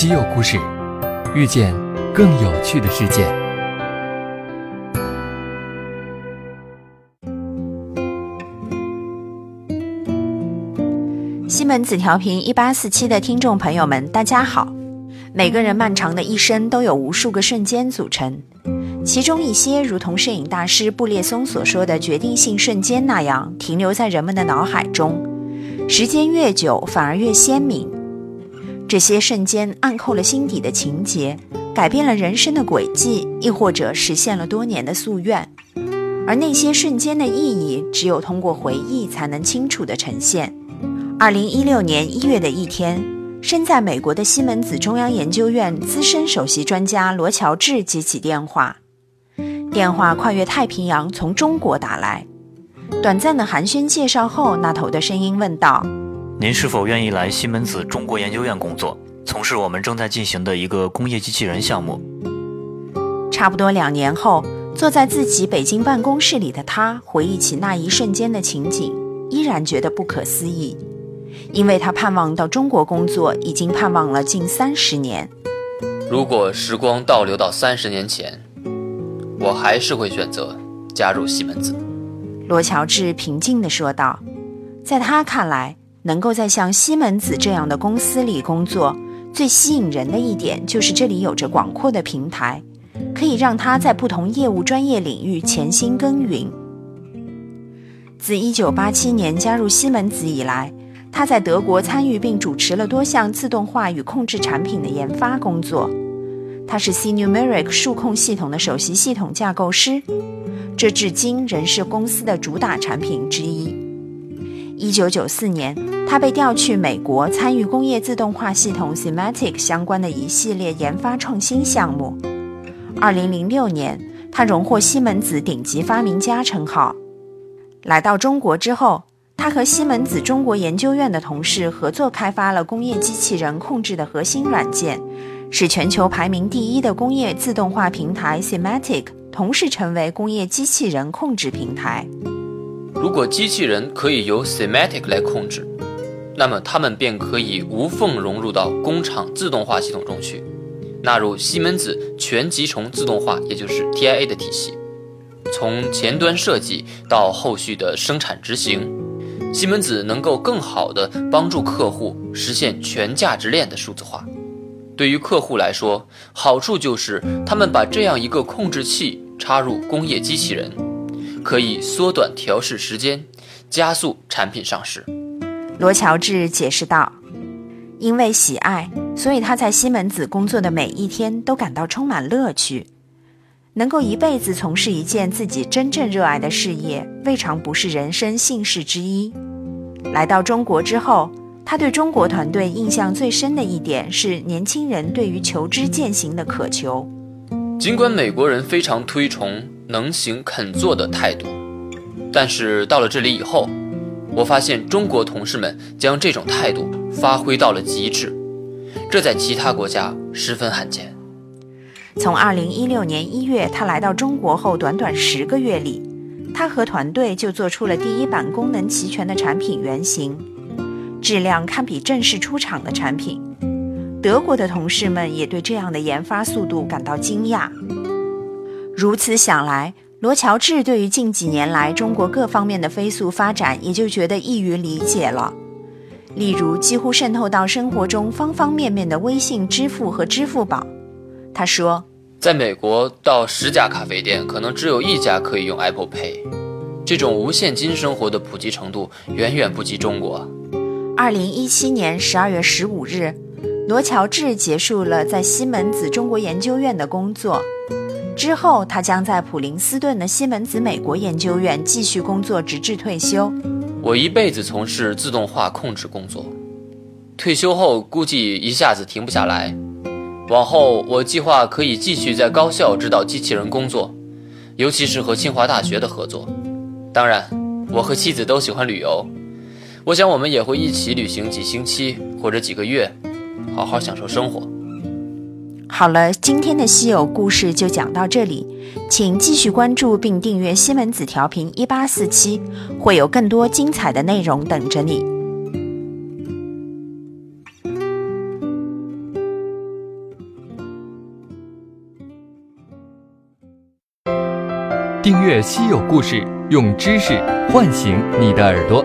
稀有故事，遇见更有趣的世界。西门子调频一八四七的听众朋友们，大家好。每个人漫长的一生都有无数个瞬间组成，其中一些如同摄影大师布列松所说的决定性瞬间那样，停留在人们的脑海中。时间越久，反而越鲜明。这些瞬间暗扣了心底的情节，改变了人生的轨迹，亦或者实现了多年的夙愿。而那些瞬间的意义，只有通过回忆才能清楚地呈现。二零一六年一月的一天，身在美国的西门子中央研究院资深首席专家罗乔治接起电话，电话跨越太平洋，从中国打来。短暂的寒暄介绍后，那头的声音问道：“您是否愿意来西门子中国研究院工作，从事我们正在进行的一个工业机器人项目？”差不多两年后，坐在自己北京办公室里的他，回忆起那一瞬间的情景，依然觉得不可思议，因为他盼望到中国工作，已经盼望了近三十年。如果时光倒流到三十年前，我还是会选择加入西门子。罗乔治平静地说道：“在他看来，能够在像西门子这样的公司里工作，最吸引人的一点就是这里有着广阔的平台，可以让他在不同业务专业领域潜心耕耘。自1987年加入西门子以来，他在德国参与并主持了多项自动化与控制产品的研发工作。他是 C Numeric 数控系统的首席系统架构师。”这至今仍是公司的主打产品之一。一九九四年，他被调去美国参与工业自动化系统 s e m a t i c 相关的一系列研发创新项目。二零零六年，他荣获西门子顶级发明家称号。来到中国之后，他和西门子中国研究院的同事合作开发了工业机器人控制的核心软件，使全球排名第一的工业自动化平台 s e m a t i c。同时成为工业机器人控制平台。如果机器人可以由 Semantic 来控制，那么它们便可以无缝融入到工厂自动化系统中去，纳入西门子全集成自动化，也就是 TIA 的体系。从前端设计到后续的生产执行，西门子能够更好地帮助客户实现全价值链的数字化。对于客户来说，好处就是他们把这样一个控制器插入工业机器人，可以缩短调试时间，加速产品上市。罗乔治解释道：“因为喜爱，所以他在西门子工作的每一天都感到充满乐趣。能够一辈子从事一件自己真正热爱的事业，未尝不是人生幸事之一。来到中国之后。”他对中国团队印象最深的一点是年轻人对于求知践行的渴求。尽管美国人非常推崇能行肯做的态度，但是到了这里以后，我发现中国同事们将这种态度发挥到了极致，这在其他国家十分罕见。从2016年1月他来到中国后，短短十个月里，他和团队就做出了第一版功能齐全的产品原型。质量堪比正式出厂的产品，德国的同事们也对这样的研发速度感到惊讶。如此想来，罗乔治对于近几年来中国各方面的飞速发展也就觉得易于理解了。例如，几乎渗透到生活中方方面面的微信支付和支付宝。他说：“在美国，到十家咖啡店，可能只有一家可以用 Apple Pay。这种无现金生活的普及程度远远不及中国。”二零一七年十二月十五日，罗乔治结束了在西门子中国研究院的工作。之后，他将在普林斯顿的西门子美国研究院继续工作，直至退休。我一辈子从事自动化控制工作，退休后估计一下子停不下来。往后，我计划可以继续在高校指导机器人工作，尤其是和清华大学的合作。当然，我和妻子都喜欢旅游。我想，我们也会一起旅行几星期或者几个月，好好享受生活。好了今天的稀有故事就讲到这里请继续关注并订阅西门子调频一八四七会有更多精彩的内容等着你。订阅稀有故事用知识唤醒你的耳朵。